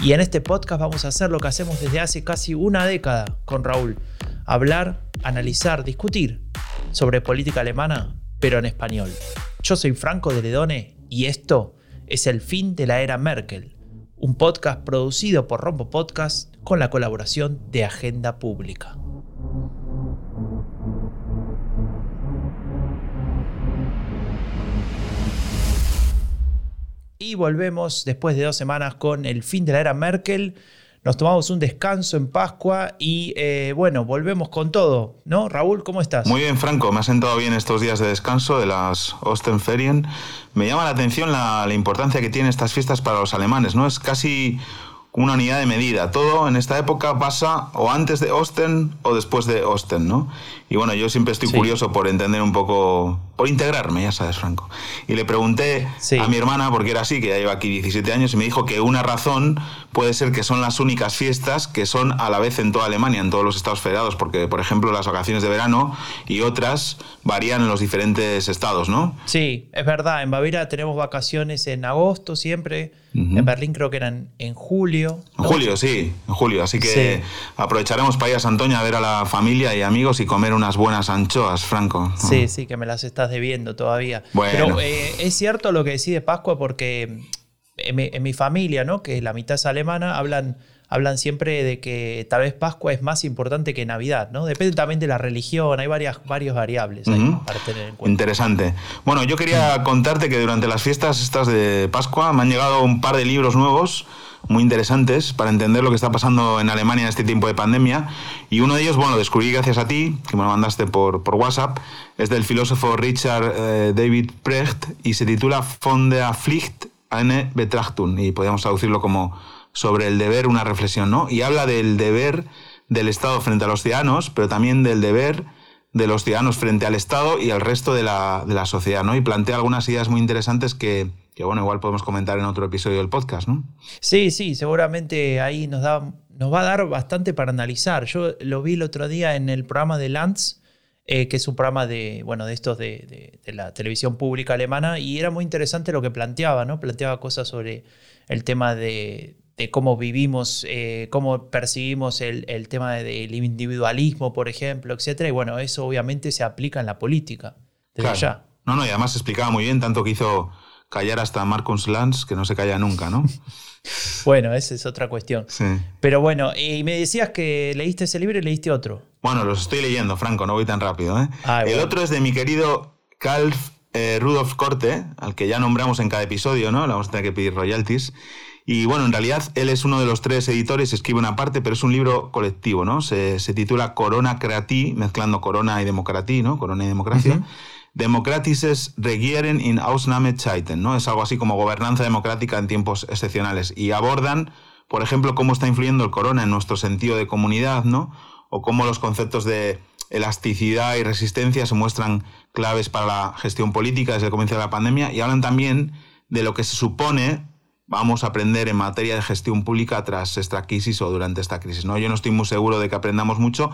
Y en este podcast vamos a hacer lo que hacemos desde hace casi una década con Raúl. Hablar, analizar, discutir sobre política alemana, pero en español. Yo soy Franco de Ledone y esto es el fin de la era Merkel, un podcast producido por Rombo Podcast con la colaboración de Agenda Pública. Y volvemos después de dos semanas con el fin de la era Merkel. Nos tomamos un descanso en Pascua y eh, bueno, volvemos con todo, ¿no? Raúl, ¿cómo estás? Muy bien, Franco, me ha sentado bien estos días de descanso de las Ostenferien. Me llama la atención la, la importancia que tienen estas fiestas para los alemanes, ¿no? Es casi una unidad de medida. Todo en esta época pasa o antes de Osten o después de Osten, ¿no? Y bueno, yo siempre estoy curioso por entender un poco, por integrarme, ya sabes, Franco. Y le pregunté a mi hermana, porque era así, que ya lleva aquí 17 años, y me dijo que una razón puede ser que son las únicas fiestas que son a la vez en toda Alemania, en todos los estados federados, porque, por ejemplo, las vacaciones de verano y otras varían en los diferentes estados, ¿no? Sí, es verdad. En Baviera tenemos vacaciones en agosto siempre. En Berlín creo que eran en julio. En julio, sí, en julio. Así que aprovecharemos para ir a Santoña a ver a la familia y amigos y comer unas buenas anchoas, Franco. Sí, sí, que me las estás debiendo todavía. Pero eh, es cierto lo que decís de Pascua porque en mi, familia, ¿no? que la mitad es alemana, hablan, hablan siempre de que tal vez Pascua es más importante que Navidad. ¿no? Depende también de la religión, hay varias, varias variables para tener en cuenta. Interesante. Bueno, yo quería contarte que durante las fiestas estas de Pascua me han llegado un par de libros nuevos muy interesantes para entender lo que está pasando en Alemania en este tiempo de pandemia. Y uno de ellos, bueno, descubrí gracias a ti, que me lo mandaste por, por WhatsApp, es del filósofo Richard eh, David Precht y se titula Von der Pflicht eine Betrachtung, y podríamos traducirlo como sobre el deber, una reflexión, ¿no? Y habla del deber del Estado frente a los ciudadanos, pero también del deber de los ciudadanos frente al Estado y al resto de la, de la sociedad, ¿no? Y plantea algunas ideas muy interesantes que, que bueno, igual podemos comentar en otro episodio del podcast, ¿no? Sí, sí, seguramente ahí nos, da, nos va a dar bastante para analizar. Yo lo vi el otro día en el programa de Lanz, eh, que es un programa de, bueno, de estos de, la televisión pública alemana, y era muy interesante lo que planteaba, ¿no? Planteaba cosas sobre el tema de, cómo vivimos, eh, cómo percibimos el, tema del individualismo, por ejemplo, etcétera. Y bueno, eso obviamente se aplica en la política desde allá. No, no, y además explicaba muy bien, tanto que hizo callar hasta Marcus Lanz, que no se calla nunca, ¿no? bueno, esa es otra cuestión. Sí. Pero bueno, y me decías que leíste ese libro y leíste otro. Bueno, los estoy leyendo, Franco, no voy tan rápido. ¿eh? Ah, El otro es de mi querido Calf eh, Rudolf Corte, al que ya nombramos en cada episodio, ¿no? Le vamos a tener que pedir royalties. Y bueno, en realidad él es uno de los tres editores, escribe una parte, pero es un libro colectivo, ¿no? Se, titula Corona Creatí, mezclando corona y democratía, ¿no? Corona y democracia. Democratisches Regieren in Ausnahmezeiten, ¿no? Es algo así como gobernanza democrática en tiempos excepcionales. Y abordan, por ejemplo, cómo está influyendo el corona en nuestro sentido de comunidad, ¿no? O cómo los conceptos de elasticidad y resistencia se muestran claves para la gestión política desde el comienzo de la pandemia. Y hablan también de lo que se supone vamos a aprender en materia de gestión pública tras esta crisis o durante esta crisis. ¿no? Yo no estoy muy seguro de que aprendamos mucho,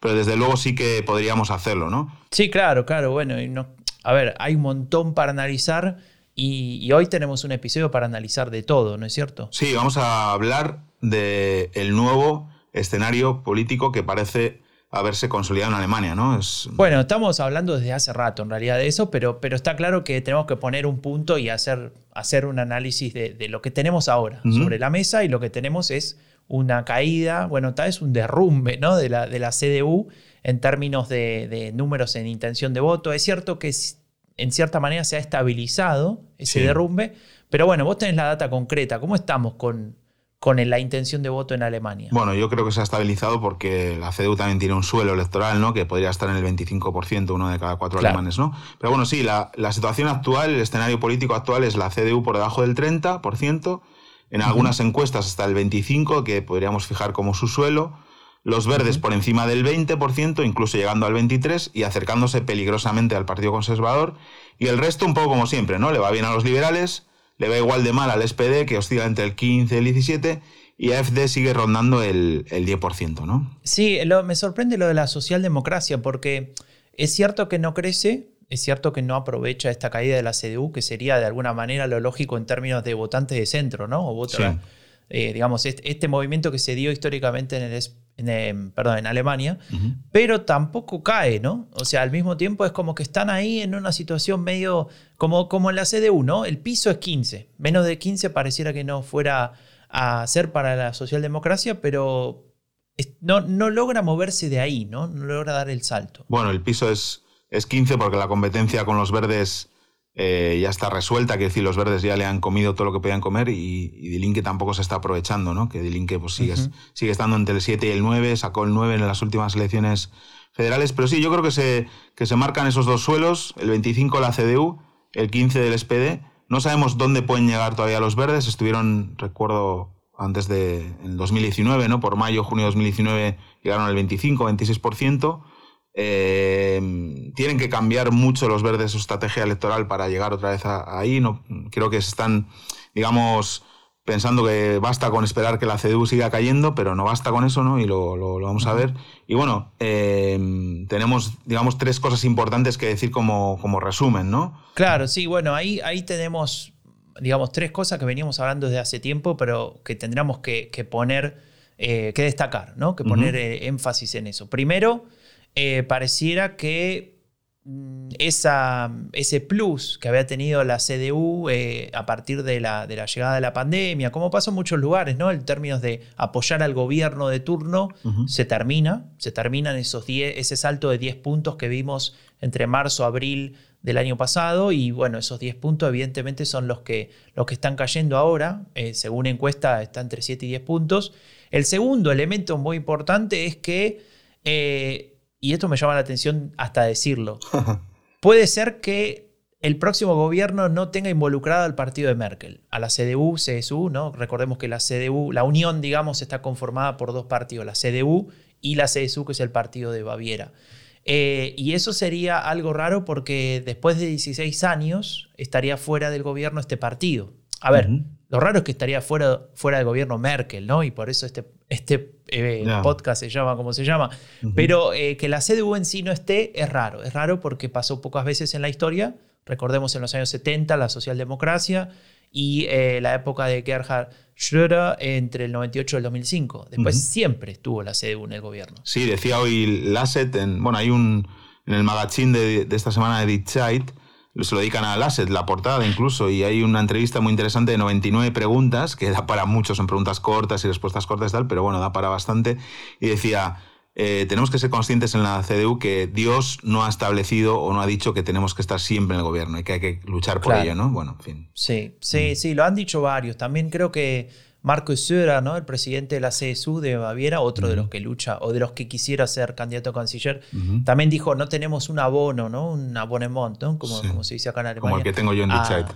pero desde luego sí que podríamos hacerlo, ¿no? Sí, claro, claro. Bueno, y no, a ver, hay un montón para analizar y, hoy tenemos un episodio para analizar de todo, ¿no es cierto? Sí, vamos a hablar del el nuevo escenario político que parece haberse consolidado en Alemania, ¿no? Es... Bueno, estamos hablando desde hace rato en realidad de eso, pero, pero está claro que tenemos que poner un punto y hacer, hacer un análisis de, lo que tenemos ahora sobre la mesa y lo que tenemos es una caída, bueno, tal vez un derrumbe ¿no? de, la, de la CDU en términos de, números en intención de voto. Es cierto que en cierta manera se ha estabilizado ese derrumbe, pero bueno, vos tenés la data concreta. ¿Cómo estamos con, con la intención de voto en Alemania? Bueno, yo creo que se ha estabilizado porque la CDU también tiene un suelo electoral, ¿no? Que podría estar en el 25%, uno de cada cuatro alemanes, ¿no? Pero bueno, sí, la, situación actual, el escenario político actual es la CDU por debajo del 30%, en algunas encuestas hasta el 25%, que podríamos fijar como su suelo, los verdes por encima del 20%, incluso llegando al 23% y acercándose peligrosamente al Partido Conservador. Y el resto un poco como siempre, ¿no? Le va bien a los liberales, le va igual de mal al SPD, que oscila entre el 15 y el 17%, y AFD sigue rondando el, el 10%, ¿no? Sí, me sorprende lo de la socialdemocracia, porque es cierto que no crece, es cierto que no aprovecha esta caída de la CDU, que sería de alguna manera lo lógico en términos de votantes de centro, ¿no? O eh, digamos, este, movimiento que se dio históricamente en, el, en, perdón, en Alemania, pero tampoco cae, ¿no? O sea, al mismo tiempo es como que están ahí en una situación medio como, como en la CDU, ¿no? El piso es 15, menos de 15 pareciera que no fuera a ser para la socialdemocracia, pero no, no logra moverse de ahí, ¿no? No logra dar el salto. Bueno, el piso es, es 15 porque la competencia con los verdes eh, ya está resuelta, que decir, los verdes ya le han comido todo lo que podían comer y, y Dilinque tampoco se está aprovechando, ¿no? Que Dilinque pues, sigue, sigue estando entre el 7 y el 9, sacó el 9 en las últimas elecciones federales, pero sí, yo creo que se, que se marcan esos dos suelos, el 25 la CDU, el 15 del SPD, no sabemos dónde pueden llegar todavía los verdes. Estuvieron, recuerdo, antes de en 2019, ¿no? Por mayo, junio de 2019 llegaron al 25, 26%. Eh, tienen que cambiar mucho los verdes su estrategia electoral para llegar otra vez ahí. No, creo que están, digamos, pensando que basta con esperar que la CDU siga cayendo, pero no basta con eso, ¿no? Y lo, lo, vamos a ver. Y bueno, eh, tenemos, digamos, tres cosas importantes que decir como, como resumen, ¿no? Claro, sí, bueno, ahí, ahí tenemos, digamos, tres cosas que veníamos hablando desde hace tiempo, pero que tendríamos que, poner, eh, que destacar, ¿no? Que poner eh, énfasis en eso. Primero, pareciera que Mm, esa, ese plus que había tenido la CDU eh, a partir de la, de la, llegada de la pandemia, como pasó en muchos lugares, ¿no? En términos de apoyar al gobierno de turno, se termina, se terminan esos ese salto de 10 puntos que vimos entre marzo, abril del año pasado y bueno, esos 10 puntos evidentemente son los que, los que están cayendo ahora, eh, según encuesta está entre 7 y 10 puntos. El segundo elemento muy importante es que eh, y esto me llama la atención hasta decirlo, puede ser que el próximo gobierno no tenga involucrado al partido de Merkel, a la CDU, CSU, ¿no? Recordemos que la CDU, la unión, digamos, está conformada por dos partidos, la CDU y la CSU, que es el partido de Baviera. Eh, y eso sería algo raro porque después de 16 años estaría fuera del gobierno este partido. A ver, lo raro es que estaría fuera, fuera del gobierno Merkel, ¿no? Y por eso este, este eh, podcast se llama como se llama. Pero eh, que la CDU en sí no esté es raro. Es raro porque pasó pocas veces en la historia. Recordemos en los años 70 la socialdemocracia y eh, la época de Gerhard Schröder entre el 98 y el 2005. Después siempre estuvo la CDU en el gobierno. Sí, decía hoy Lasset, en, bueno, hay un, en el magazine de, de esta semana de Die Zeit, se lo dedican a Lasset, la portada incluso, y hay una entrevista muy interesante de 99 preguntas, que da para muchos, son preguntas cortas y respuestas cortas y tal, pero bueno, da para bastante, y decía, eh, tenemos que ser conscientes en la CDU que Dios no ha establecido o no ha dicho que tenemos que estar siempre en el gobierno y que hay que luchar por ello, ¿no? Bueno, en fin. Sí, sí, mm. sí, lo han dicho varios. También creo que Marco Söder, ¿no? el presidente de la CSU de Baviera, otro de los que lucha o de los que quisiera ser candidato a canciller, también dijo, no tenemos un abono, ¿no? un abonement, ¿no? como, como se dice acá en Alemania. Como el que tengo yo en Chat.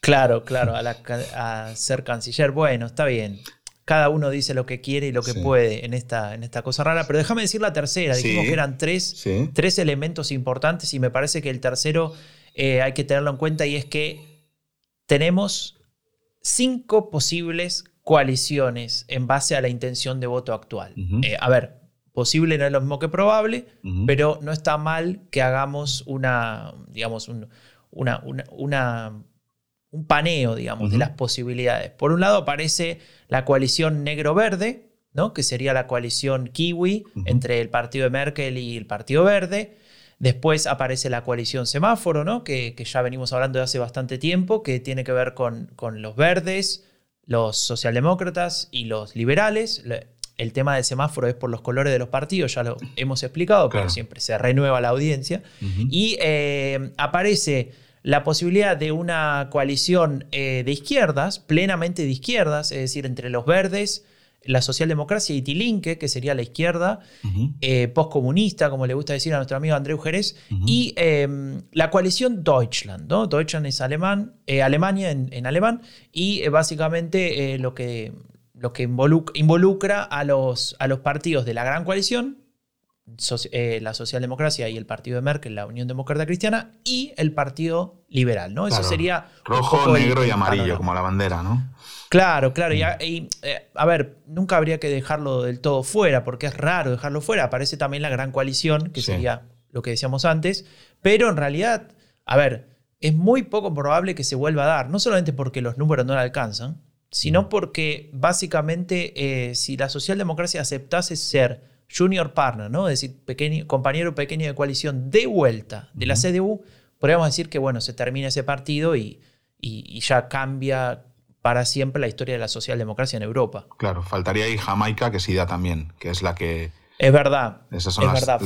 Claro, claro, a, ser canciller. Bueno, está bien. Cada uno dice lo que quiere y lo que puede en esta, en esta cosa rara. Pero déjame decir la tercera. Dijimos que eran tres, tres, elementos importantes y me parece que el tercero eh, hay que tenerlo en cuenta y es que tenemos cinco posibles coaliciones en base a la intención de voto actual. Eh, a ver, posible no es lo mismo que probable, pero no está mal que hagamos una, digamos, un, una, una, un paneo, digamos, de las posibilidades. Por un lado aparece la coalición negro-verde, ¿no? que sería la coalición kiwi entre el partido de Merkel y el partido verde. Después aparece la coalición semáforo, ¿no? que, ya venimos hablando de hace bastante tiempo, que tiene que ver con, con los verdes, los socialdemócratas y los liberales. El tema del semáforo es por los colores de los partidos, ya lo hemos explicado, pero siempre se renueva la audiencia. Y eh, aparece la posibilidad de una coalición eh, de izquierdas, plenamente de izquierdas, es decir, entre los verdes, la socialdemocracia y Tilinque, que sería la izquierda eh, postcomunista, como le gusta decir a nuestro amigo Andreu Jerez, y em, la coalición Deutschland. ¿no? Deutschland es alemán, eh, Alemania en, alemán, y eh, básicamente lo que lo que involucra, a, los, a los partidos de la gran coalición, la socialdemocracia y el partido de Merkel, la Unión Demócrata Cristiana, y el partido liberal, ¿no? Eso sería... Rojo, negro y amarillo, como la bandera, ¿no? Claro, claro. Y, mm. eh, a, ver, nunca habría que dejarlo del todo fuera, porque es raro dejarlo fuera. Aparece también la gran coalición, que sería lo que decíamos antes, pero en realidad, a ver, es muy poco probable que se vuelva a dar, no solamente porque los números no la alcanzan, sino mm. porque básicamente eh, si la socialdemocracia aceptase ser junior partner, ¿no? es decir, pequeño, compañero pequeño de coalición de vuelta de la CDU, podríamos decir que bueno, se termina ese partido y, y, ya cambia para siempre la historia de la socialdemocracia en Europa. Claro, faltaría ahí Jamaica, que sí da también, que es la que es verdad. es verdad.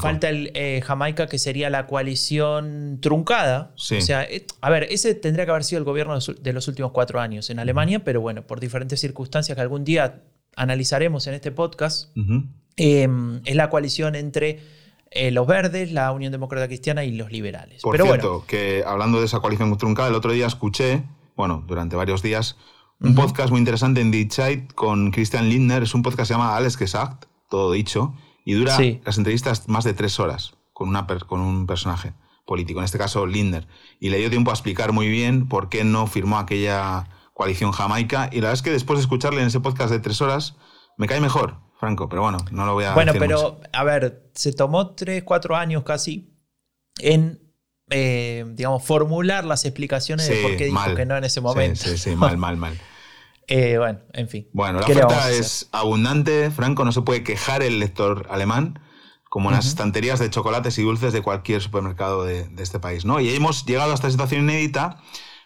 falta, el eh, Jamaica, que sería la coalición truncada. O sea, eh, a ver, ese tendría que haber sido el gobierno de los últimos cuatro años en Alemania, pero bueno, por diferentes circunstancias que algún día analizaremos en este podcast, em, es la coalición entre eh, los verdes, la Unión Demócrata Cristiana y los liberales. Por cierto, que hablando de esa coalición truncada, el otro día escuché, bueno, durante varios días, un podcast muy interesante en Die con Christian Lindner. Es un podcast que se llama Alles Gesagt todo dicho, y dura las entrevistas más de tres horas con, una con un personaje político, en este caso Lindner. Y le dio tiempo a explicar muy bien por qué no firmó aquella coalición jamaica. Y la verdad es que después de escucharle en ese podcast de tres horas, me cae mejor, Franco, pero bueno, no lo voy a Bueno, pero a ver, se tomó tres, cuatro años casi en, eh, digamos, formular las explicaciones de por qué dijo que no en ese momento. Sí, sí, sí, mal, mal, mal. Eh, bueno, en fin. Bueno, la oferta es abundante, Franco, no se puede quejar el lector alemán, como en las estanterías de chocolates y dulces de cualquier supermercado de, este país. ¿no? Y hemos llegado a esta situación inédita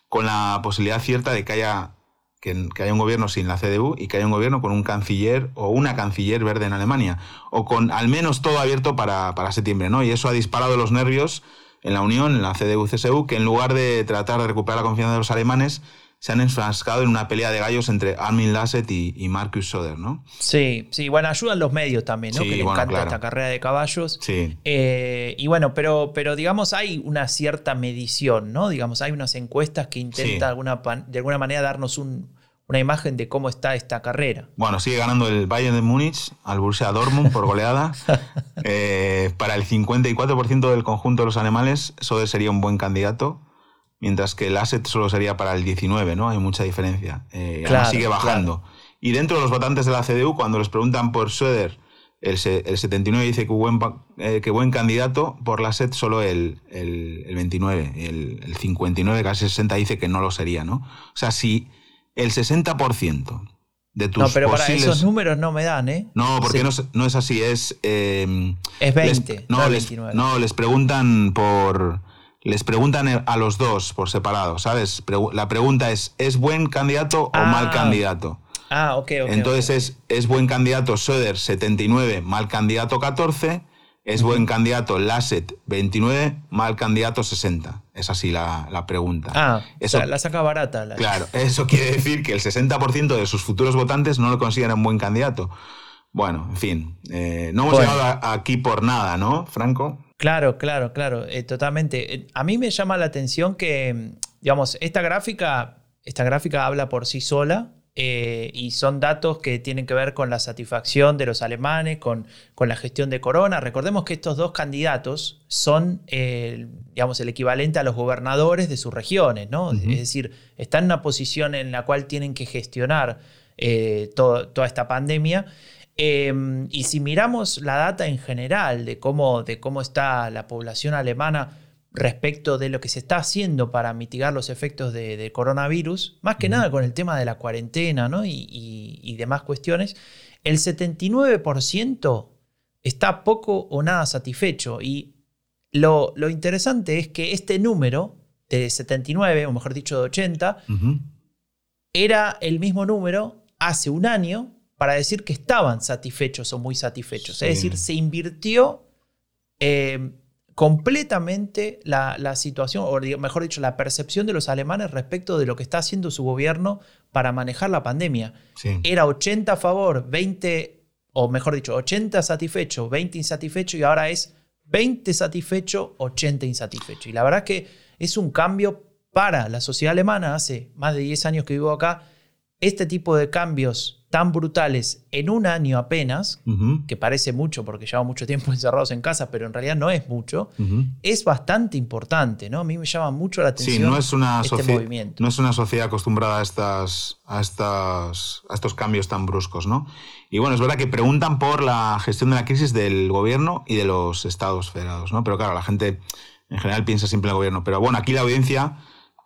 con la posibilidad cierta de que haya, que, haya un gobierno sin la CDU y que haya un gobierno con un canciller o una canciller verde en Alemania, o con al menos todo abierto para, para septiembre. ¿no? Y eso ha disparado los nervios en la Unión, en la CDU-CSU, que en lugar de tratar de recuperar la confianza de los alemanes, se han enfrascado en una pelea de gallos entre Armin Lasset y, Marcus Soder, ¿no? Sí, sí, bueno, ayudan los medios también, ¿no? que le encanta esta carrera de caballos. Sí. Eh, y bueno, pero, pero digamos, hay una cierta medición, ¿no? Digamos, hay unas encuestas que intentan alguna, de alguna manera darnos una imagen de cómo está esta carrera. Bueno, sigue ganando el Bayern de Múnich al Borussia Dortmund por goleada. Eh, para el 54% del conjunto de los alemanes, Soder sería un buen candidato mientras que el asset solo sería para el 19, ¿no? Hay mucha diferencia. Eh, sigue bajando. Y dentro de los votantes de la CDU, cuando les preguntan por Söder, el, 79 dice que buen, eh, que buen candidato, por la SET solo el, el, 29, el, 59, casi 60 dice que no lo sería, ¿no? O sea, si el 60% de tus No, pero para esos números no me dan, ¿eh? No, porque no, es así, es... Eh, es 20, no, 29. no, les preguntan por les preguntan a los dos por separado, ¿sabes? La pregunta es, ¿es buen candidato o mal ah. candidato? Ah, ok, ok. Entonces Es, es buen candidato Söder 79, mal candidato 14, es buen candidato Lasset 29, mal candidato 60. Es así la, pregunta. Ah, eso, la saca barata. Claro, eso quiere decir que el 60% de sus futuros votantes no lo consideran buen candidato. Bueno, en fin, eh, no hemos llegado aquí por nada, ¿no, Franco? Claro, claro, claro, eh, totalmente. Eh, a mí me llama la atención que, digamos, esta gráfica, esta gráfica habla por sí sola eh, y son datos que tienen que ver con la satisfacción de los alemanes, con, con la gestión de Corona. Recordemos que estos dos candidatos son, digamos, el equivalente a los gobernadores de sus regiones, ¿no? Es decir, están en una posición en la cual tienen que gestionar toda esta pandemia. Em, y si miramos la data en general de cómo, de cómo está la población alemana respecto de lo que se está haciendo para mitigar los efectos de, coronavirus, más que nada con el tema de la cuarentena y, demás cuestiones, el 79% está poco o nada satisfecho. Y lo, interesante es que este número de 79, o mejor dicho de 80, era el mismo número hace un año para decir que estaban satisfechos o muy satisfechos. Es decir, se invirtió eh, completamente la, situación, o mejor dicho, la percepción de los alemanes respecto de lo que está haciendo su gobierno para manejar la pandemia. Era 80 a favor, 20, o mejor dicho, 80 satisfechos, 20 insatisfechos, y ahora es 20 satisfechos, 80 insatisfechos. Y la verdad que es un cambio para la sociedad alemana. Hace más de 10 años que vivo acá. Este tipo de cambios tan brutales en un año apenas, que parece mucho porque llevamos mucho tiempo encerrados en casa, pero en realidad no es mucho, es bastante importante, ¿no? A mí me llama mucho la atención no es una este movimiento. No es una sociedad acostumbrada a, estas, a, estas, a estos cambios tan bruscos, ¿no? Y bueno, es verdad que preguntan por la gestión de la crisis del gobierno y de los estados federados, ¿no? Pero claro, la gente en general piensa siempre en el gobierno. Pero bueno, aquí la audiencia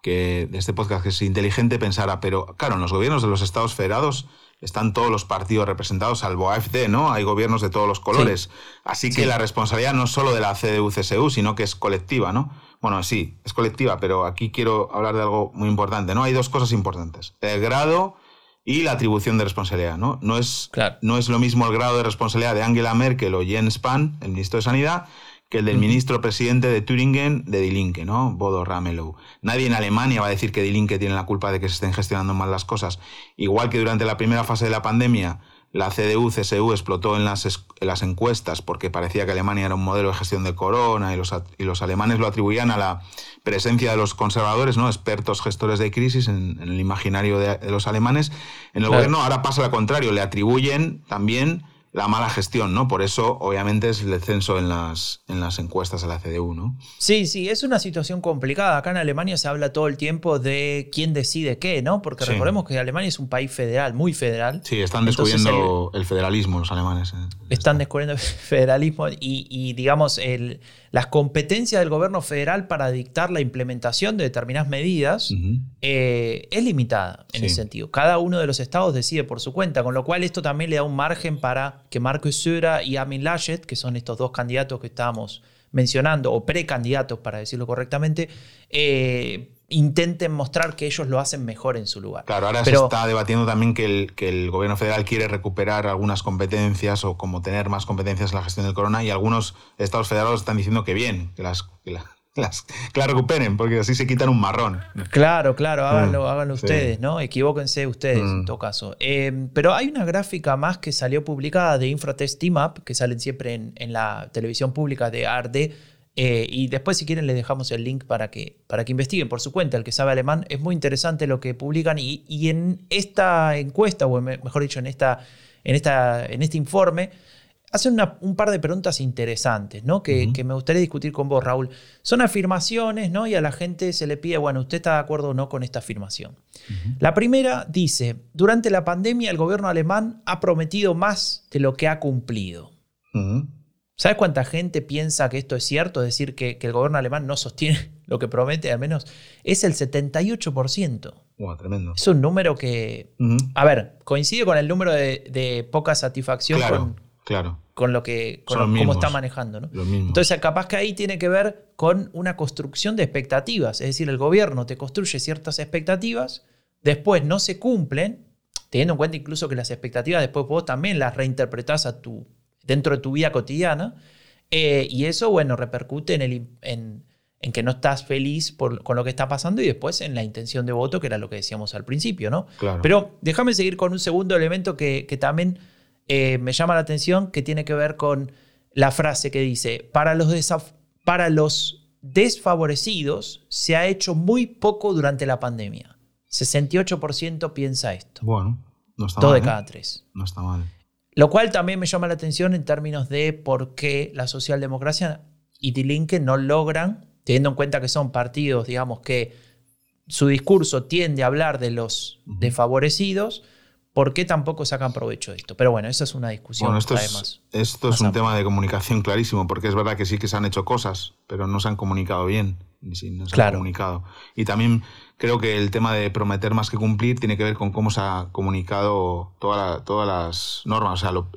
que de este podcast que es inteligente pensará, pero claro, en los gobiernos de los estados federados están todos los partidos representados, salvo AFD, ¿no? Hay gobiernos de todos los colores. Así que la responsabilidad no es solo de la CDU-CSU, sino que es colectiva, ¿no? Bueno, sí, es colectiva, pero aquí quiero hablar de algo muy importante, ¿no? Hay dos cosas importantes. El grado y la atribución de responsabilidad, ¿no? No es, no es lo mismo el grado de responsabilidad de Angela Merkel o Jens Spahn, el ministro de Sanidad, que el del ministro presidente de Thüringen de Die Linke, ¿no? Bodo Ramelow. Nadie en Alemania va a decir que Die Linke tiene la culpa de que se estén gestionando mal las cosas. Igual que durante la primera fase de la pandemia, la CDU-CSU explotó en las, las, encuestas porque parecía que Alemania era un modelo de gestión de corona y los, y los alemanes lo atribuían a la presencia de los conservadores, ¿no? expertos gestores de crisis en, el imaginario de, los alemanes. En el gobierno ahora pasa lo contrario, le atribuyen también la mala gestión, ¿no? Por eso, obviamente, es el descenso en las, en las encuestas de la CDU, ¿no? Sí, sí, es una situación complicada. Acá en Alemania se habla todo el tiempo de quién decide qué, ¿no? Porque recordemos que Alemania es un país federal, muy federal. Sí, están descubriendo el, federalismo los alemanes. ¿eh? Están descubriendo el federalismo y, digamos, el, las competencias del gobierno federal para dictar la implementación de determinadas medidas eh, es limitada en ese sentido. Cada uno de los estados decide por su cuenta, con lo cual esto también le da un margen para que Marcos Sura y Amin Laschet, que son estos dos candidatos que estábamos mencionando, o precandidatos para decirlo correctamente, eh, intenten mostrar que ellos lo hacen mejor en su lugar. Claro, ahora se está debatiendo también que el, que el gobierno federal quiere recuperar algunas competencias o como tener más competencias en la gestión del corona y algunos estados federados están diciendo que bien, que las, que la recuperen, porque así se quitan un marrón. Claro, claro, mm, háganlo, háganlo ustedes, ¿no? Equivóquense ustedes en mm. todo caso. Eh, pero hay una gráfica más que salió publicada de Infratest Team Up, que salen siempre en, la televisión pública de ARD. Eh, y después, si quieren, les dejamos el link para que, para que investiguen por su cuenta. El que sabe alemán es muy interesante lo que publican. Y, y en esta encuesta, o mejor dicho, en, esta, en, esta, en este informe, hacen un par de preguntas interesantes, ¿no? Que, me gustaría discutir con vos, Raúl. Son afirmaciones, ¿no? Y a la gente se le pide, bueno, ¿usted está de acuerdo o no con esta afirmación? La primera dice, durante la pandemia el gobierno alemán ha prometido más de lo que ha cumplido. ¿Sabes cuánta gente piensa que esto es cierto? Es decir, que, el gobierno alemán no sostiene lo que promete, al menos es el 78%. tremendo. Es un número que, a ver, coincide con el número de, poca satisfacción con, Claro. Con lo que cómo está manejando. ¿no? Entonces, capaz que ahí tiene que ver con una construcción de expectativas. Es decir, el gobierno te construye ciertas expectativas, después no se cumplen, teniendo en cuenta incluso que las expectativas después vos también las reinterpretás a tu, dentro de tu vida cotidiana. Eh, y eso, bueno, repercute en, el, en, que no estás feliz por, con lo que está pasando y después en la intención de voto, que era lo que decíamos al principio, ¿no? Pero déjame seguir con un segundo elemento que, que también eh, me llama la atención que tiene que ver con la frase que dice, para los, para los desfavorecidos se ha hecho muy poco durante la pandemia. 68% piensa esto. Bueno, no está Dos mal. de cada tres. No está mal. Lo cual también me llama la atención en términos de por qué la socialdemocracia y Die no logran, teniendo en cuenta que son partidos, digamos, que su discurso tiende a hablar de los desfavorecidos, ¿Por qué tampoco sacan provecho de esto? Pero bueno, esa es una discusión. Bueno, esto es, esto es un tema de comunicación clarísimo, porque es verdad que sí que se han hecho cosas, pero no se han comunicado bien. Sí, no se han comunicado. Y también creo que el tema de prometer más que cumplir tiene que ver con cómo se ha comunicado toda todas las normas. O sea, lo,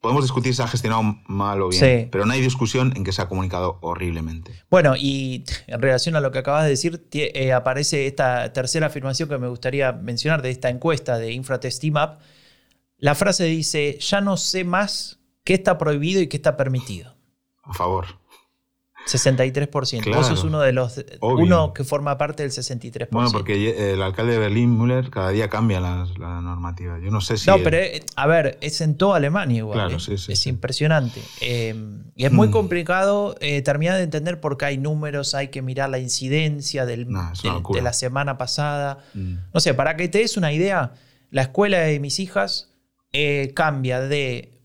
podemos discutir si ha gestionado mal o bien, pero no hay discusión en que se ha comunicado horriblemente. Bueno, y en relación a lo que acabas de decir, eh, aparece esta tercera afirmación que me gustaría mencionar de esta encuesta de Infratest Team Up. La frase dice, ya no sé más qué está prohibido y qué está permitido. A favor. 63%. Claro, Vos sos uno de los uno que forma parte del 63%. Bueno, porque el alcalde de Berlín, Müller, cada día cambia la, normativa. Yo no sé si. No, pero eh, a ver, es en toda Alemania igual. Claro, ¿eh? sí, sí, es impresionante. Eh, y es muy mm. complicado terminar de entender porque hay números, hay que mirar la incidencia del, de la semana pasada. Mm. No sé, para que te des una idea, la escuela de mis hijas cambia de,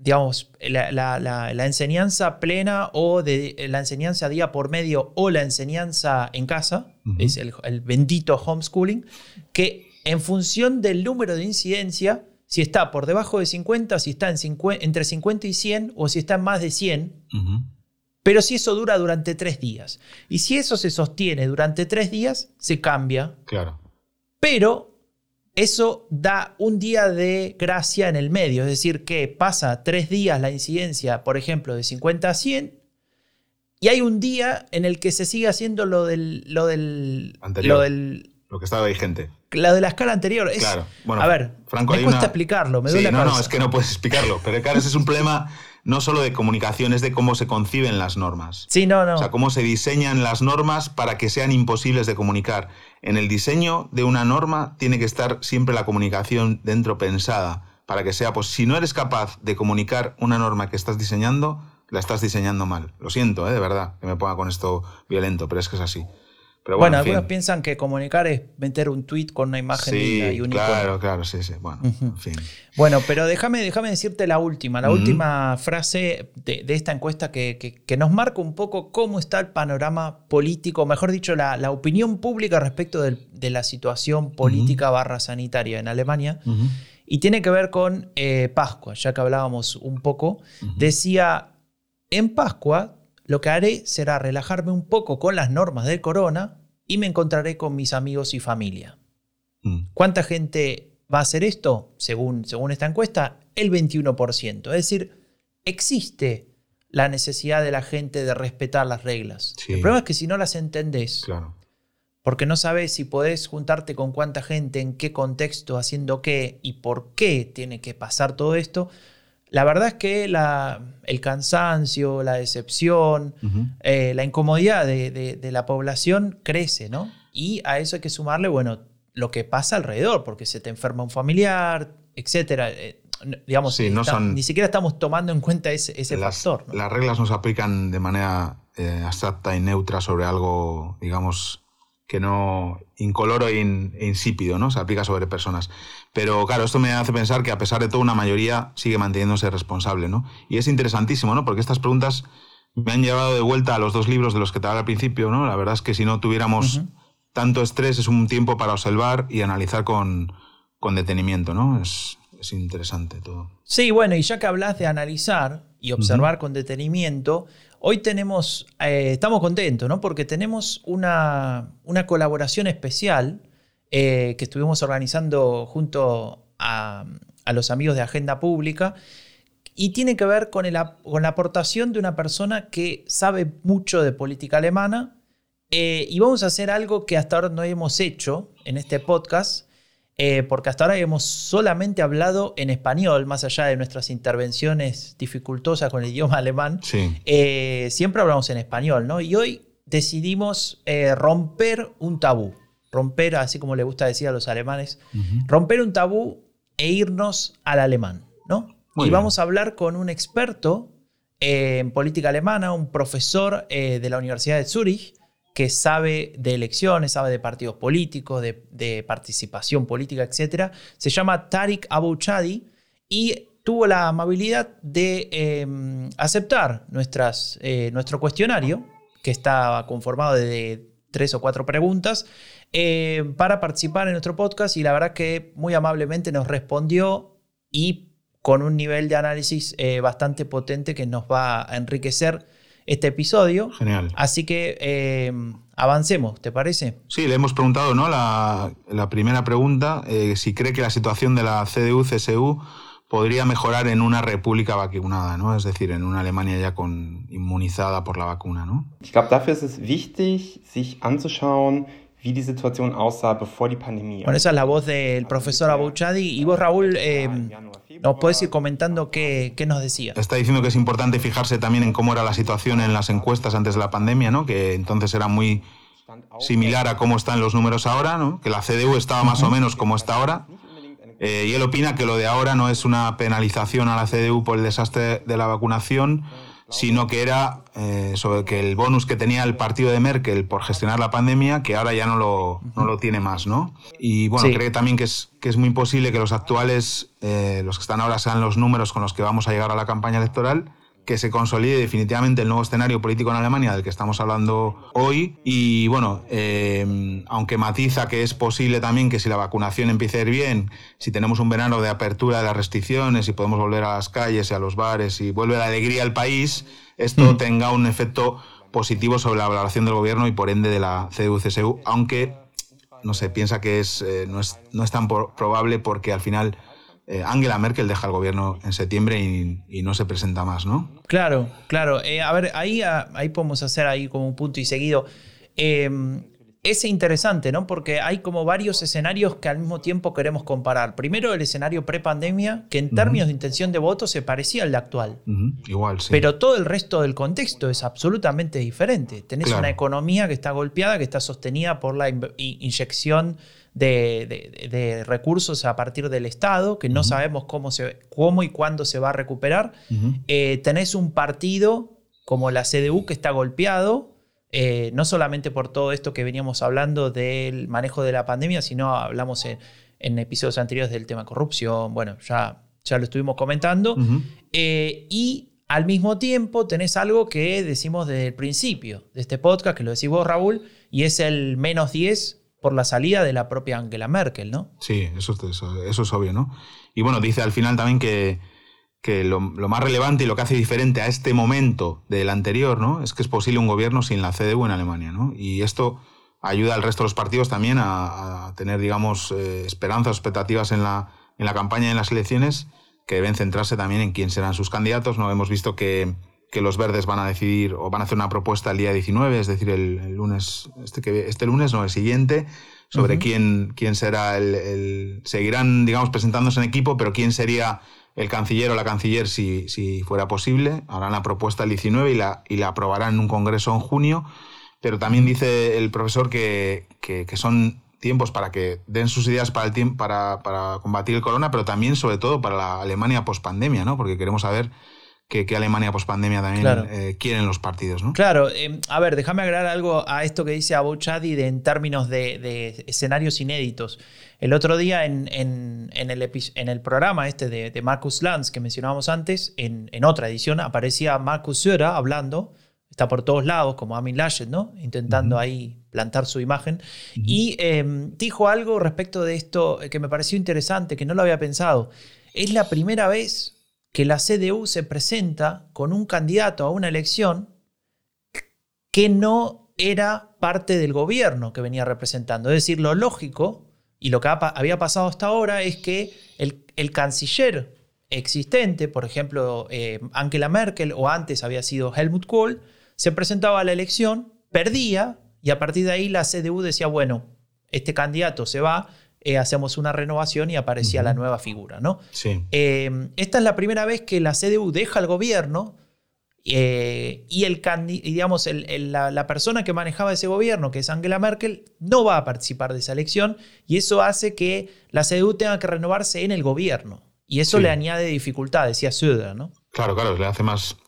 digamos, la, enseñanza plena o de la enseñanza día por medio o la enseñanza en casa, es el, bendito homeschooling, que en función del número de incidencia, si está por debajo de 50, si está en entre 50 y 100 o si está en más de 100, pero si eso dura durante tres días. Y si eso se sostiene durante tres días, se cambia. Claro. Pero eso da un día de gracia en el medio, es decir, que pasa tres días la incidencia, por ejemplo, de 50 a 100, y hay un día en el que se sigue haciendo lo del... Lo del Anterior. Lo, del, lo que estaba vigente. La de la escala anterior. claro. Bueno, a ver, Franco, me cuesta explicarlo, me duele No, no, es que no puedes explicarlo, pero claro, ese es un problema no solo de comunicación, es de cómo se conciben las normas. Sí, no, no. O sea, cómo se diseñan las normas para que sean imposibles de comunicar. En el diseño de una norma tiene que estar siempre la comunicación dentro pensada, para que sea, pues si no eres capaz de comunicar una norma que estás diseñando, la estás diseñando mal. Lo siento, ¿eh? de verdad, que me ponga con esto violento, pero es que es así bueno, algunos piensan que comunicar es meter un tweet con una imagen y un claro, Claro, sí, sí. Bueno, en fin. Bueno, pero déjame, déjame decirte la última, la última frase de, esta encuesta que, nos marca un poco cómo está el panorama político, mejor dicho, la, opinión pública respecto de la situación política barra sanitaria en Alemania. Y tiene que ver con eh, Pascua, ya que hablábamos un poco. Decía, en Pascua lo que haré será relajarme un poco con las normas del corona y me encontraré con mis amigos y familia. Mm. ¿Cuánta gente va a hacer esto? Según, según esta encuesta, el 21%. Es decir, existe la necesidad de la gente de respetar las reglas. El problema es que si no las entendés, porque no sabes si podés juntarte con cuánta gente, en qué contexto, haciendo qué y por qué tiene que pasar todo esto, la verdad es que el cansancio, la decepción, eh, la incomodidad de, la población crece, ¿no? Y a eso hay que sumarle, bueno, lo que pasa alrededor, porque se te enferma un familiar, etcétera. Eh, digamos, ni siquiera estamos tomando en cuenta ese, factor. Las reglas no se aplican de manera eh, abstracta y neutra sobre algo, digamos, que no incoloro e, insípido, ¿no? Se aplica sobre personas. Pero claro, esto me hace pensar que a pesar de todo una mayoría sigue manteniéndose responsable, ¿no? Y es interesantísimo, ¿no? Porque estas preguntas me han llevado de vuelta a los dos libros de los que te hablaba al principio, ¿no? La verdad es que si no tuviéramos tanto estrés es un tiempo para observar y analizar con, detenimiento, ¿no? Es, interesante todo. Sí, bueno, y ya que hablas de analizar y observar con detenimiento, Hoy tenemos, eh, estamos contentos, ¿no? Porque tenemos una, colaboración especial eh, que estuvimos organizando junto a, los amigos de Agenda Pública y tiene que ver con, con, la aportación de una persona que sabe mucho de política alemana eh, y vamos a hacer algo que hasta ahora no hemos hecho en este podcast eh, porque hasta ahora hemos solamente hablado en español, más allá de nuestras intervenciones dificultosas con el idioma alemán, eh, siempre hablamos en español, ¿no? Y hoy decidimos eh, romper un tabú, romper, así como le gusta decir a los alemanes, romper un tabú e irnos al alemán, ¿no? y vamos a hablar con un experto en política alemana, un profesor de la Universidad de Zúrich, que sabe de elecciones, sabe de partidos políticos, de, participación política, etc. Se llama Tariq Abouchadi y tuvo la amabilidad de em, aceptar eh, nuestro cuestionario, que está conformado de tres o cuatro preguntas, eh, para participar en nuestro podcast y la verdad que muy amablemente nos respondió y con un nivel de análisis eh, bastante potente que nos va a enriquecer este episodio. Genial. Así que eh, avancemos, ¿te parece? Sí, le hemos preguntado, ¿no? La, primera pregunta, eh, si cree que la situación de la CDU-CSU podría mejorar en una república vacunada, ¿no? Es decir, en una Alemania ya con inmunizada por la vacuna, ¿no? Ich glaube, dafür ist es wichtig, sich anzuschauen, wie die Situation aussah, bevor die Pandemie. Bueno, esa es la voz del profesor Abouchadi. Y vos, Raúl, eh, ¿Nos puedes ir comentando qué, nos decía? Está diciendo que es importante fijarse también en cómo era la situación en las encuestas antes de la pandemia, ¿no? que entonces era muy similar a cómo están los números ahora, ¿no? que la CDU estaba más o menos como está ahora. Eh, y él opina que lo de ahora no es una penalización a la CDU por el desastre de la vacunación, sino que era eh, sobre que el bonus que tenía el partido de Merkel por gestionar la pandemia, que ahora ya no lo, no lo tiene más, ¿no? Y bueno, creo también que es, que es muy posible que los actuales, eh, los que están ahora, sean los números con los que vamos a llegar a la campaña electoral que se consolide definitivamente el nuevo escenario político en Alemania del que estamos hablando hoy. Y bueno, eh, aunque matiza que es posible también que si la vacunación empiece a ir bien, si tenemos un verano de apertura de las restricciones y podemos volver a las calles y a los bares y vuelve la alegría al país, esto mm. tenga un efecto positivo sobre la valoración del gobierno y por ende de la CDU-CSU, aunque no se piensa que es, eh, no, es, no es tan probable porque al final eh, Angela Merkel deja el gobierno en septiembre y, no se presenta más, ¿no? Claro, claro. Eh, a ver, ahí, ahí podemos hacer ahí como un punto y seguido. Em, es interesante, ¿no? Porque hay como varios escenarios que al mismo tiempo queremos comparar. Primero, el escenario pre-pandemia, que en términos de intención de voto se parecía al de actual. Igual, sí. Pero todo el resto del contexto es absolutamente diferente. Tenés una economía que está golpeada, que está sostenida por la inyección de, recursos a partir del Estado, que no sabemos cómo, se, cómo y cuándo se va a recuperar. Eh, tenés un partido como la CDU que está golpeado, eh, no solamente por todo esto que veníamos hablando del manejo de la pandemia, sino hablamos en, episodios anteriores del tema corrupción, bueno, ya, ya lo estuvimos comentando. Eh, y al mismo tiempo tenés algo que decimos desde el principio de este podcast, que lo decís vos, Raúl, y es el menos 10 por la salida de la propia Angela Merkel, ¿no? Sí, eso, eso, es obvio, ¿no? Y bueno, dice al final también que, que lo, más relevante y lo que hace diferente a este momento del anterior, ¿no? Es que es posible un gobierno sin la CDU en Alemania, ¿no? Y esto ayuda al resto de los partidos también a, tener, digamos, eh, esperanzas, expectativas en la, en la campaña y en las elecciones que deben centrarse también en quién serán sus candidatos, ¿no? Hemos visto que que los verdes van a decidir o van a hacer una propuesta el día 19, es decir, el, lunes, este, que, este lunes, no, el siguiente, sobre quién, quién será el, Seguirán, digamos, presentándose en equipo, pero quién sería el canciller o la canciller si, fuera posible. Harán la propuesta el 19 y la, aprobarán en un congreso en junio. Pero también dice el profesor que, son tiempos para que den sus ideas para, para, combatir el corona, pero también, sobre todo, para la Alemania post-pandemia, ¿no? Porque queremos saber que, Alemania pospandemia también eh, quieren los partidos, ¿no? Claro, em, a ver, déjame agregar algo a esto que dice Abu Chadi de, en términos de, escenarios inéditos. El otro día en, en, el, en el, programa este de, Marcus Lanz que mencionábamos antes, en, otra edición aparecía Marcus Söder hablando, está por todos lados, como Amin Laschet, ¿no? Intentando ahí plantar su imagen. Y em, dijo algo respecto de esto que me pareció interesante, que no lo había pensado. Es la primera vez que la CDU se presenta con un candidato a una elección que no era parte del gobierno que venía representando. Es decir, lo lógico y lo que había pasado hasta ahora es que el, canciller existente, por ejemplo, eh, Angela Merkel o antes había sido Helmut Kohl, se presentaba a la elección, perdía y a partir de ahí la CDU decía, bueno, este candidato se va, eh, hacemos una renovación y aparecía la nueva figura. ¿no? Sí. Eh, esta es la primera vez que la CDU deja el gobierno eh, y, el, digamos, la, persona que manejaba ese gobierno, que es Angela Merkel, no va a participar de esa elección y eso hace que la CDU tenga que renovarse en el gobierno. Y eso le añade dificultad, decía Söder, ¿no? Claro, claro, le hace más,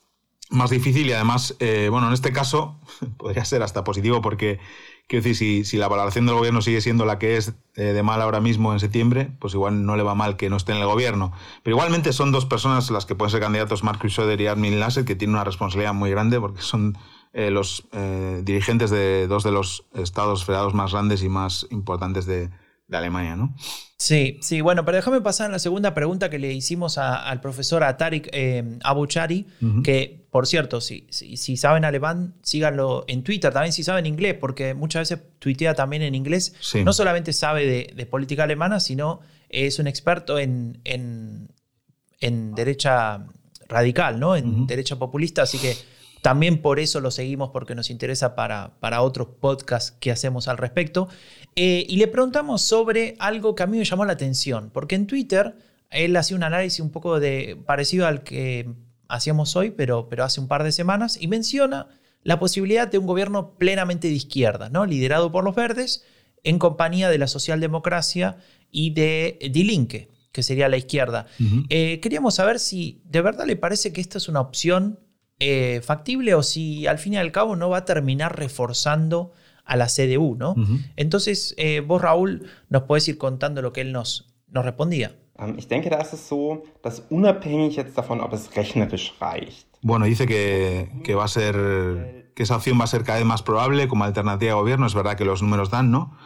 más difícil y además, bueno, en este caso podría ser hasta positivo porque Quiero decir, si, la valoración del gobierno sigue siendo la que es eh, de mal ahora mismo en septiembre, pues igual no le va mal que no esté en el gobierno. Pero igualmente son dos personas las que pueden ser candidatos, Marcus Söder y Armin Laschet, que tienen una responsabilidad muy grande porque son eh, los eh, dirigentes de dos de los estados federados más grandes y más importantes de, de Alemania, ¿no? Sí, sí, bueno, pero déjame pasar a la segunda pregunta que le hicimos al profesor Atarik eh, Abuchari, que, por cierto, si, si, saben alemán, síganlo en Twitter, también si saben inglés, porque muchas veces tuitea también en inglés. No solamente sabe de, política alemana, sino es un experto en, en, derecha radical, ¿no? En derecha populista, así que también por eso lo seguimos, porque nos interesa para, para otros podcasts que hacemos al respecto. Eh, y le preguntamos sobre algo que a mí me llamó la atención, porque en Twitter él hacía un análisis un poco de, parecido al que hacíamos hoy, pero, pero hace un par de semanas, y menciona la posibilidad de un gobierno plenamente de izquierda, ¿no? liderado por los verdes, en compañía de la socialdemocracia y de Die Linke, que sería la izquierda. Eh, queríamos saber si de verdad le parece que esta es una opción eh, factible o si al fin y al cabo no va a terminar reforzando a la CDU, ¿no? Entonces, eh, vos, Raúl, nos podés ir contando lo que él nos, nos respondía. Ähm, ich denke, da ist es so, dass unabhängig jetzt davon, ob es rechnerisch reicht. Bueno, dice que, que va a ser que esa opción va a ser cada vez más probable como alternativa de gobierno. Es verdad que los números dan, ¿no?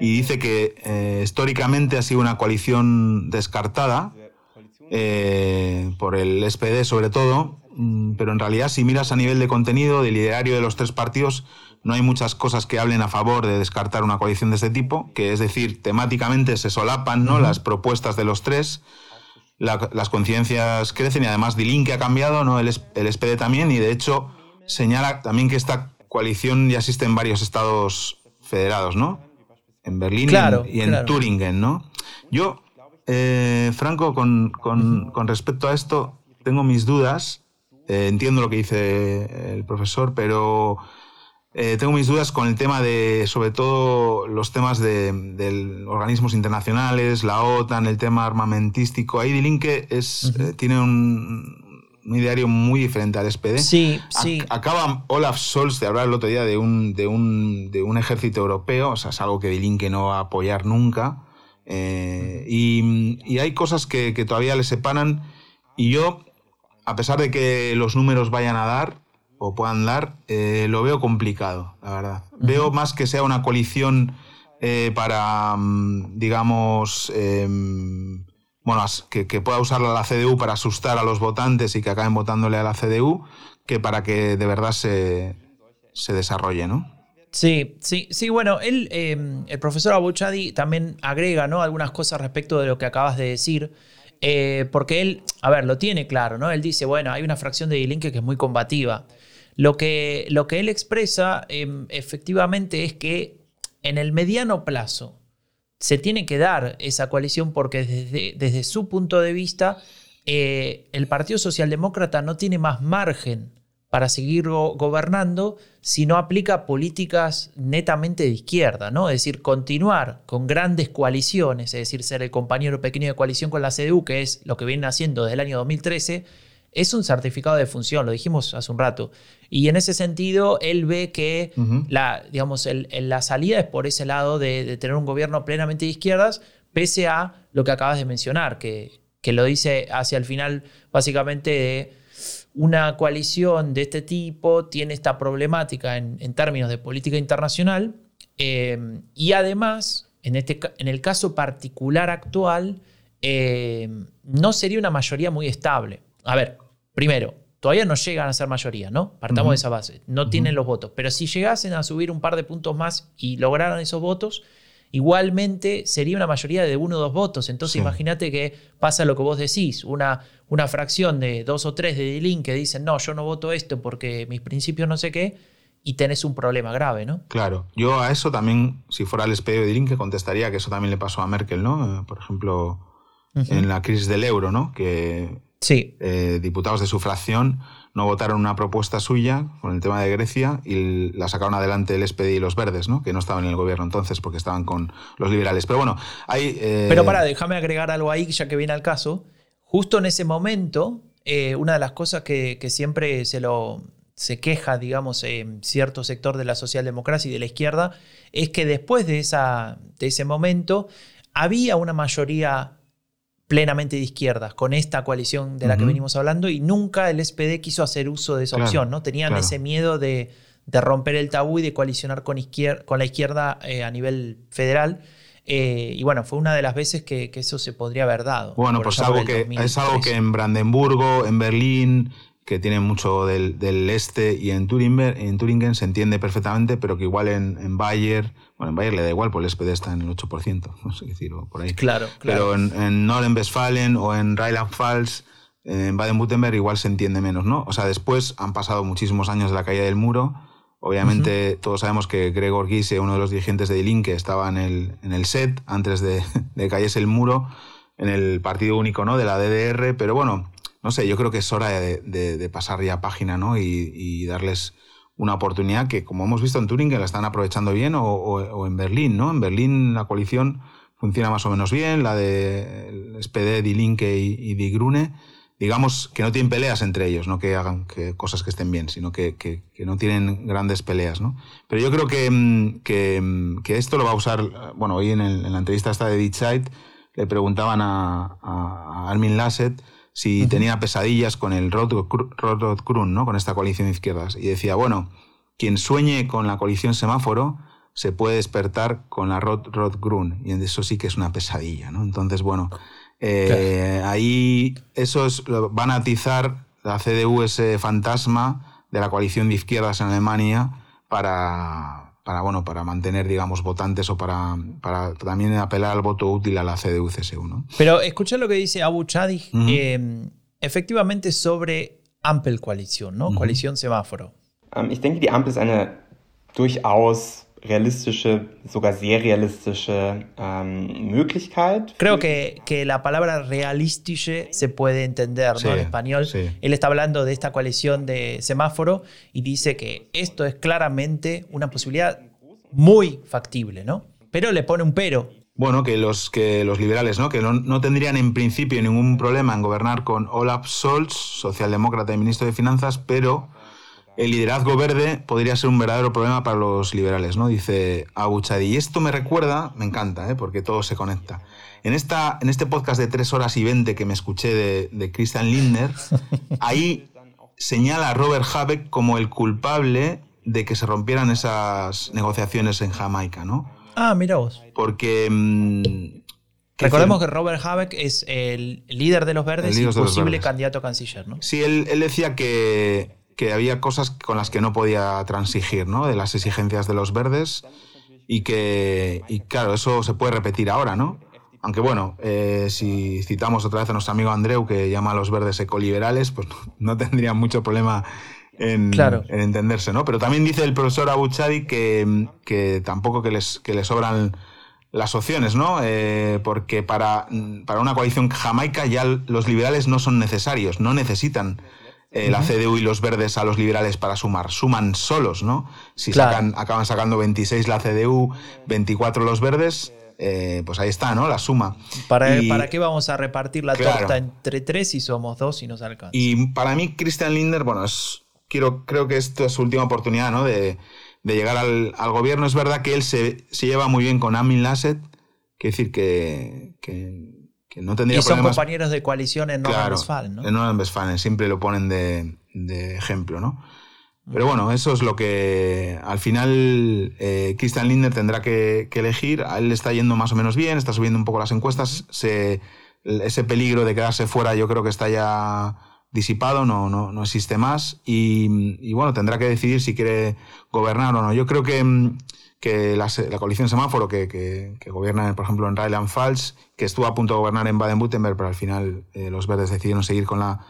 Y dice que eh, históricamente ha sido una coalición descartada eh, por el SPD sobre todo, pero en realidad si miras a nivel de contenido, del ideario de los tres partidos, no hay muchas cosas que hablen a favor de descartar una coalición de este tipo, que es decir, temáticamente se solapan ¿no? las propuestas de los tres, las conciencias crecen y además que ha cambiado, ¿no? el, el SPD también, y de hecho señala también que esta coalición ya existe en varios estados federados, ¿no? En Berlín y en, Turingen, ¿no? Yo, eh, Franco, con, respecto a esto, tengo mis dudas. Eh, entiendo lo que dice el profesor, pero eh, tengo mis dudas con el tema de, sobre todo, los temas de, organismos internacionales, la OTAN, el tema armamentístico. Ahí Dilinque es, tiene un, un ideario muy diferente al SPD. Sí, sí. acaba Olaf Scholz de hablar el otro día de un, de un, de un ejército europeo, o sea, es algo que Die no va a apoyar nunca. Eh, y, hay cosas que, todavía le separan. Y yo, a pesar de que los números vayan a dar o puedan dar, eh, lo veo complicado, la verdad. Veo más que sea una coalición eh, para, mm, digamos, em, bueno, que, pueda usarla la CDU para asustar a los votantes y que acaben votándole a la CDU, que para que de verdad se, desarrolle, ¿no? Sí, sí, sí, bueno, él, em, el profesor Abuchadi también agrega ¿no? algunas cosas respecto de lo que acabas de decir, eh, porque él, a ver, lo tiene claro, ¿no? Él dice, bueno, hay una fracción de Dilinque que es muy combativa. Lo que, lo que él expresa em, efectivamente es que en el mediano plazo, se tiene que dar esa coalición porque desde, desde su punto de vista eh, el Partido Socialdemócrata no tiene más margen para seguir gobernando si no aplica políticas netamente de izquierda, ¿no? Es decir, continuar con grandes coaliciones, es decir, ser el compañero pequeño de coalición con la CDU, que es lo que viene haciendo desde el año 2013, es un certificado de función, lo dijimos hace un rato. Y en ese sentido, él ve que la, digamos, la salida es por ese lado de, tener un gobierno plenamente de izquierdas, pese a lo que acabas de mencionar, que, que lo dice hacia el final básicamente de una coalición de este tipo tiene esta problemática en, términos de política internacional eh, y además, en, este, en el caso particular actual, eh, no sería una mayoría muy estable. A ver, primero, todavía no llegan a ser mayoría, ¿no? Partamos de esa base. No tienen los votos. Pero si llegasen a subir un par de puntos más y lograran esos votos, igualmente sería una mayoría de uno o dos votos. Entonces imagínate que pasa lo que vos decís, una, una fracción de dos o tres de Dilin que dicen, no, yo no voto esto porque mis principios no sé qué, y tenés un problema grave, ¿no? Claro, yo a eso también, si fuera el SPD de Dilin, que contestaría que eso también le pasó a Merkel, ¿no? Por ejemplo, en la crisis del euro, ¿no? Que Sí. Eh, diputados de su fracción no votaron una propuesta suya con el tema de Grecia y la sacaron adelante el SPD y los verdes, ¿no? que no estaban en el gobierno entonces porque estaban con los liberales. Pero bueno, hay... Eh, Pero para, déjame agregar algo ahí ya que viene al caso. Justo en ese momento, eh, una de las cosas que, siempre se lo se queja, digamos, en cierto sector de la socialdemocracia y de la izquierda, es que después de, esa, de ese momento había una mayoría plenamente de izquierdas con esta coalición de la que venimos hablando y nunca el SPD quiso hacer uso de esa opción, ¿no? Tenían ese miedo de, romper el tabú y de coalicionar con, con la izquierda eh, a nivel federal. Eh, y bueno, fue una de las veces que, eso se podría haber dado. Bueno, pues algo que, es algo que en Brandenburgo, en Berlín, que tiene mucho del, este, y en, Turingen, en Turingen se entiende perfectamente, pero que igual en, en Bayer bueno, en Bayern le da igual, porque el SPD está en el 8%, no sé decir, por ahí. Claro, claro. Pero en, en Norden-Westfalen o en Rheinland-Pfalz, en Baden-Württemberg, igual se entiende menos, ¿no? O sea, después han pasado muchísimos años de la caída del muro. Obviamente, todos sabemos que Gregor Gysi, uno de los dirigentes de Die que estaba en el, en el SET antes de, de cayese el muro, en el partido único, ¿no? De la DDR. Pero bueno, no sé, yo creo que es hora de, pasar ya página, ¿no? Y, y darles una oportunidad que, como hemos visto en Turing, la están aprovechando bien, o, en Berlín, ¿no? En Berlín la coalición funciona más o menos bien, la de SPD, Die Linke y, Die Grune, digamos, que no tienen peleas entre ellos, no que hagan cosas que estén bien, sino que, no tienen grandes peleas. Pero yo creo que, mm, mm, que, esto lo va a usar, bueno, hoy en, la entrevista esta de Deep le preguntaban a, Armin Lasset si tenía pesadillas con el Rod, Krun, ¿no? con esta coalición de izquierdas. Y decía, bueno, quien sueñe con la coalición semáforo se puede despertar con la Rod Grun. Y eso sí que es una pesadilla. ¿no? Entonces, bueno, eh, ahí eso van a atizar la CDU ese fantasma de la coalición de izquierdas en Alemania para, para, bueno, para mantener, digamos, votantes o para, para también apelar al voto útil a la CDU-CSU. Pero escucha lo que dice Abu Chadi, em, efectivamente sobre Ampel-Koalition, ¿no? Coalición semáforo. Um, ich denke, die Ampel ist eine durchaus realistische, sogar sehr realistische ähm, Möglichkeit. Creo que, que, la palabra realistische se puede entender ¿no? en español. Él está hablando de esta coalición de semáforo y dice que esto es claramente una posibilidad muy factible, ¿no? Pero le pone un pero. Bueno, que los, que los liberales, ¿no? Que no, no tendrían en principio ningún problema en gobernar con Olaf Scholz, socialdemócrata y ministro de Finanzas, pero el liderazgo verde podría ser un verdadero problema para los liberales, ¿no? Dice Abuchadi. Y esto me recuerda, me encanta, ¿eh? porque todo se conecta. En, esta, en este podcast de 3 horas y 20 que me escuché de, Christian Lindner, ahí señala a Robert Habeck como el culpable de que se rompieran esas negociaciones en Jamaica, ¿no? Ah, mira vos. Porque... Mm, Recordemos que Robert Habeck es el líder de los verdes y posible candidato a canciller, ¿no? Sí, él, él decía que que había cosas con las que no podía transigir, ¿no? De las exigencias de los verdes y que, y claro, eso se puede repetir ahora, ¿no? Aunque bueno, eh, si citamos otra vez a nuestro amigo Andreu, que llama a los verdes ecoliberales, pues no tendría mucho problema en, entenderse, ¿no? Pero también dice el profesor Abuchadi que, que tampoco que les, que les sobran las opciones, ¿no? Eh, porque para, para una coalición jamaica ya los liberales no son necesarios, no necesitan eh, la CDU y los verdes a los liberales para sumar. Suman solos, ¿no? Si sacan, acaban sacando 26 la CDU, 24 los verdes, eh, pues ahí está, ¿no? La suma. ¿Para, ¿Para qué vamos a repartir la torta entre tres si somos dos y nos alcanza? Y para mí, Christian Linder, bueno, es, quiero, creo que esto es su última oportunidad, ¿no? De, llegar al, gobierno. Es verdad que él se, lleva muy bien con Amin Lasset, quiere decir que y son compañeros de coalición en Nordrhein-Westfalen, ¿no? En Nordrhein-Westfalen, siempre lo ponen de, ejemplo, ¿no? Pero bueno, eso es lo que al final eh, Christian Lindner tendrá que, elegir. A él le está yendo más o menos bien, está subiendo un poco las encuestas. ese peligro de quedarse fuera yo creo que está ya disipado, no, no, no existe más. Y, y, bueno, tendrá que decidir si quiere gobernar o no. Yo creo que mm, que la, coalición semáforo que, que, gobierna, por ejemplo, en Rheinland-Pfalz, que estuvo a punto de gobernar en Baden-Württemberg, pero al final eh, los verdes decidieron seguir con la,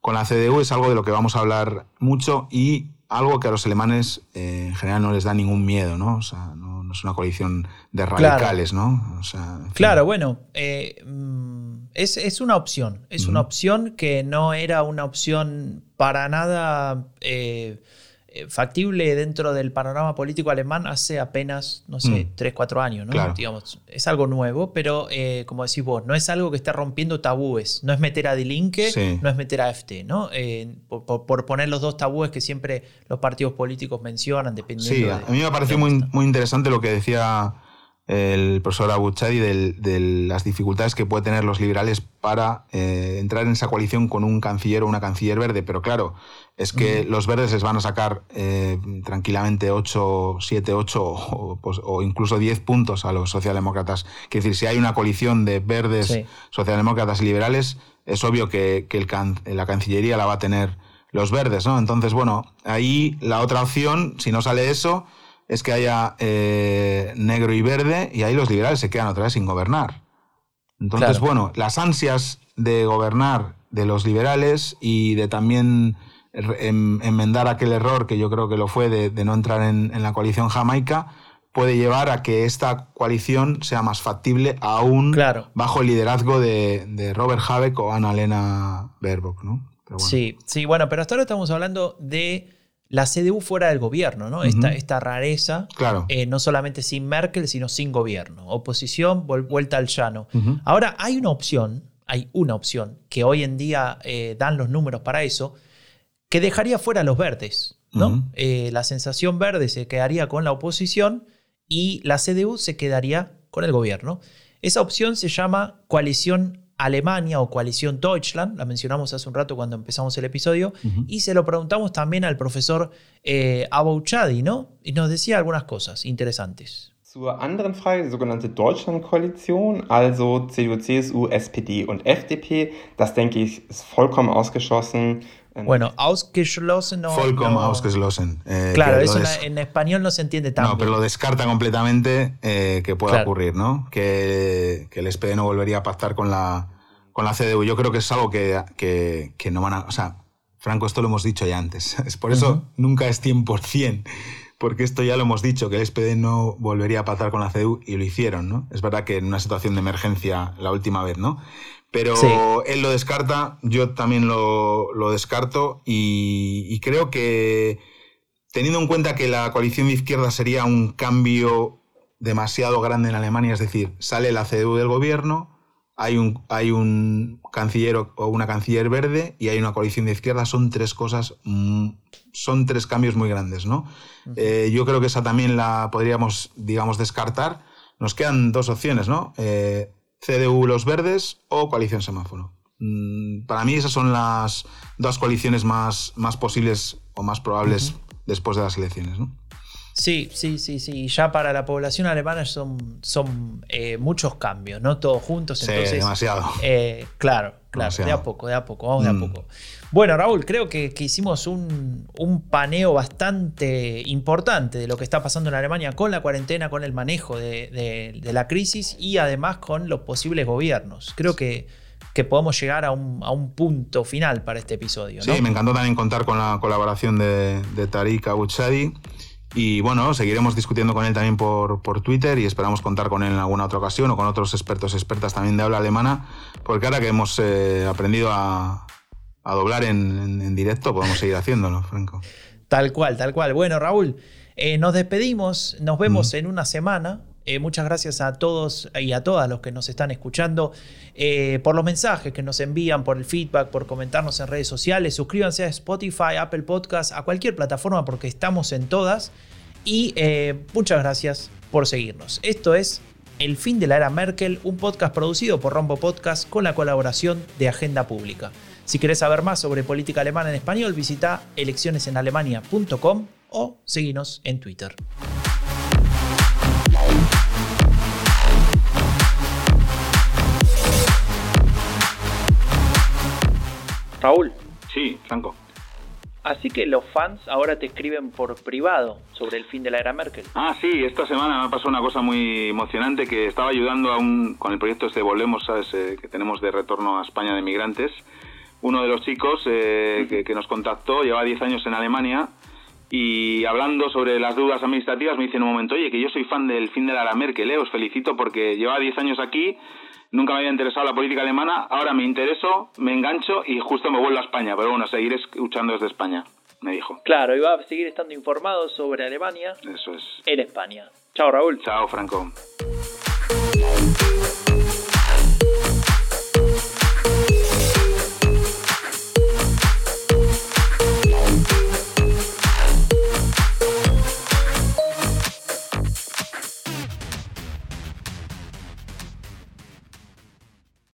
con la CDU, es algo de lo que vamos a hablar mucho y algo que a los alemanes eh, en general no les da ningún miedo, ¿no? O sea, no, es una coalición de radicales, ¿no? claro, bueno, eh, mm, es, una opción, es una opción que no era una opción para nada eh, factible dentro del panorama político alemán hace apenas, no sé, 3, mm. 4 años, ¿no? Digamos, es algo nuevo, pero eh, como decís vos, no es algo que esté rompiendo tabúes. No es meter a Dilinque, no es meter a FT, ¿no? Eh, por, poner los dos tabúes que siempre los partidos políticos mencionan, dependiendo. Sí, a mí me pareció muy, muy interesante lo que decía el profesor Abuchadi de, las dificultades que puede tener los liberales para eh, entrar en esa coalición con un canciller o una canciller verde. Pero claro, es que los verdes les van a sacar eh, tranquilamente 8, 7, 8 o, incluso 10 puntos a los socialdemócratas. Es decir, si hay una coalición de verdes, socialdemócratas y liberales, es obvio que, la Cancillería la va a tener los verdes, ¿no? Entonces, bueno, ahí la otra opción, si no sale eso, es que haya eh, negro y verde y ahí los liberales se quedan otra vez sin gobernar. Entonces, bueno, las ansias de gobernar de los liberales y de también em, enmendar aquel error que yo creo que lo fue de, no entrar en, la coalición jamaica puede llevar a que esta coalición sea más factible aún bajo el liderazgo de, Robert Habeck o Anna-Lena Baerbock, ¿no? Sí, sí, bueno, pero hasta ahora estamos hablando de la CDU fuera del gobierno, ¿no? esta, rareza, eh, no solamente sin Merkel, sino sin gobierno. Oposición, vuelta al llano. Ahora hay una opción, hay una opción, que hoy en día eh, dan los números para eso, que dejaría fuera a los verdes. ¿no? Eh, la sensación verde se quedaría con la oposición y la CDU se quedaría con el gobierno. Esa opción se llama coalición Alemania o coalición Deutschland, la mencionamos hace un rato cuando empezamos el episodio, y se lo preguntamos también al profesor eh, Abouchadi, ¿no? Y nos decía algunas cosas interesantes. Zur anderen Frage, die sogenannte Deutschland-Koalition, also CDU, CSU, SPD und FDP, das denke ich ist vollkommen ausgeschlossen. Bueno, ausgeschlossen no. Vollkommen ausgeschlossen. Eh, claro, eso en español no se entiende tanto. No, pero lo descarta completamente eh, que pueda ocurrir, ¿no? Que, que, el SPD no volvería a pactar con la, con la CDU. Yo creo que es algo que, que, que no van a. O sea, Franco, esto lo hemos dicho ya antes. Es por eso nunca es 100%, porque esto ya lo hemos dicho, que el SPD no volvería a pactar con la CDU y lo hicieron, ¿no? Es verdad que en una situación de emergencia la última vez, ¿no? Pero él lo descarta, yo también lo, descarto y, creo que teniendo en cuenta que la coalición de izquierda sería un cambio demasiado grande en Alemania, es decir, sale la CDU del gobierno, hay un, hay un canciller o una canciller verde y hay una coalición de izquierda, son tres cosas, mm, son tres cambios muy grandes, ¿no? Eh, yo creo que esa también la podríamos, digamos, descartar. Nos quedan dos opciones, ¿no? Eh, CDU Los Verdes o Coalición Semáforo. Mm, para mí esas son las dos coaliciones más, más posibles o más probables después de las elecciones. ¿no? Sí, sí, sí, sí. Ya para la población alemana son, son eh, muchos cambios, no todos juntos. Sí, demasiado. Eh, claro, claro, de a poco, de a poco, vamos de a mm. poco. Bueno, Raúl, creo que, hicimos un, paneo bastante importante de lo que está pasando en Alemania con la cuarentena, con el manejo de, la crisis y además con los posibles gobiernos. Creo que, que podemos llegar a un, punto final para este episodio. Sí, me encantó también contar con la colaboración de, de Tariq Abuchadi. Y bueno, seguiremos discutiendo con él también por, por, Twitter y esperamos contar con él en alguna otra ocasión o con otros expertos y expertas también de habla alemana, porque ahora que hemos eh, aprendido a, a doblar en, directo, podemos seguir haciéndolo, Franco. Tal cual, tal cual. Bueno, Raúl, eh, nos despedimos, nos vemos en una semana. Eh, muchas gracias a todos y a todas los que nos están escuchando eh, por los mensajes que nos envían, por el feedback, por comentarnos en redes sociales. Suscríbanse a Spotify, Apple Podcast, a cualquier plataforma porque estamos en todas. Y muchas gracias por seguirnos. Esto es El fin de la era Merkel, un podcast producido por Rombo Podcast con la colaboración de Agenda Pública. Si querés saber más sobre política alemana en español, visita eleccionesenalemania.com o seguinos en Twitter. Raúl. Sí, Franco. Así que los fans ahora te escriben por privado sobre el fin de la era Merkel. Ah, sí, esta semana me pasó una cosa muy emocionante que estaba ayudando a un, con el proyecto este Volvemos, ¿sabes? Eh, que tenemos de retorno a España de migrantes uno de los chicos eh, que, nos contactó, lleva 10 años en Alemania, y hablando sobre las dudas administrativas me dice en un momento, oye, que yo soy fan del fin de la Merkel, eh, os felicito porque lleva 10 años aquí, nunca me había interesado la política alemana, ahora me intereso, me engancho y justo me vuelvo a España, pero bueno, seguiré escuchando desde España, me dijo. Claro, y va a seguir estando informado sobre Alemania Eso es. en España. Chao, Raúl. Chao, Franco.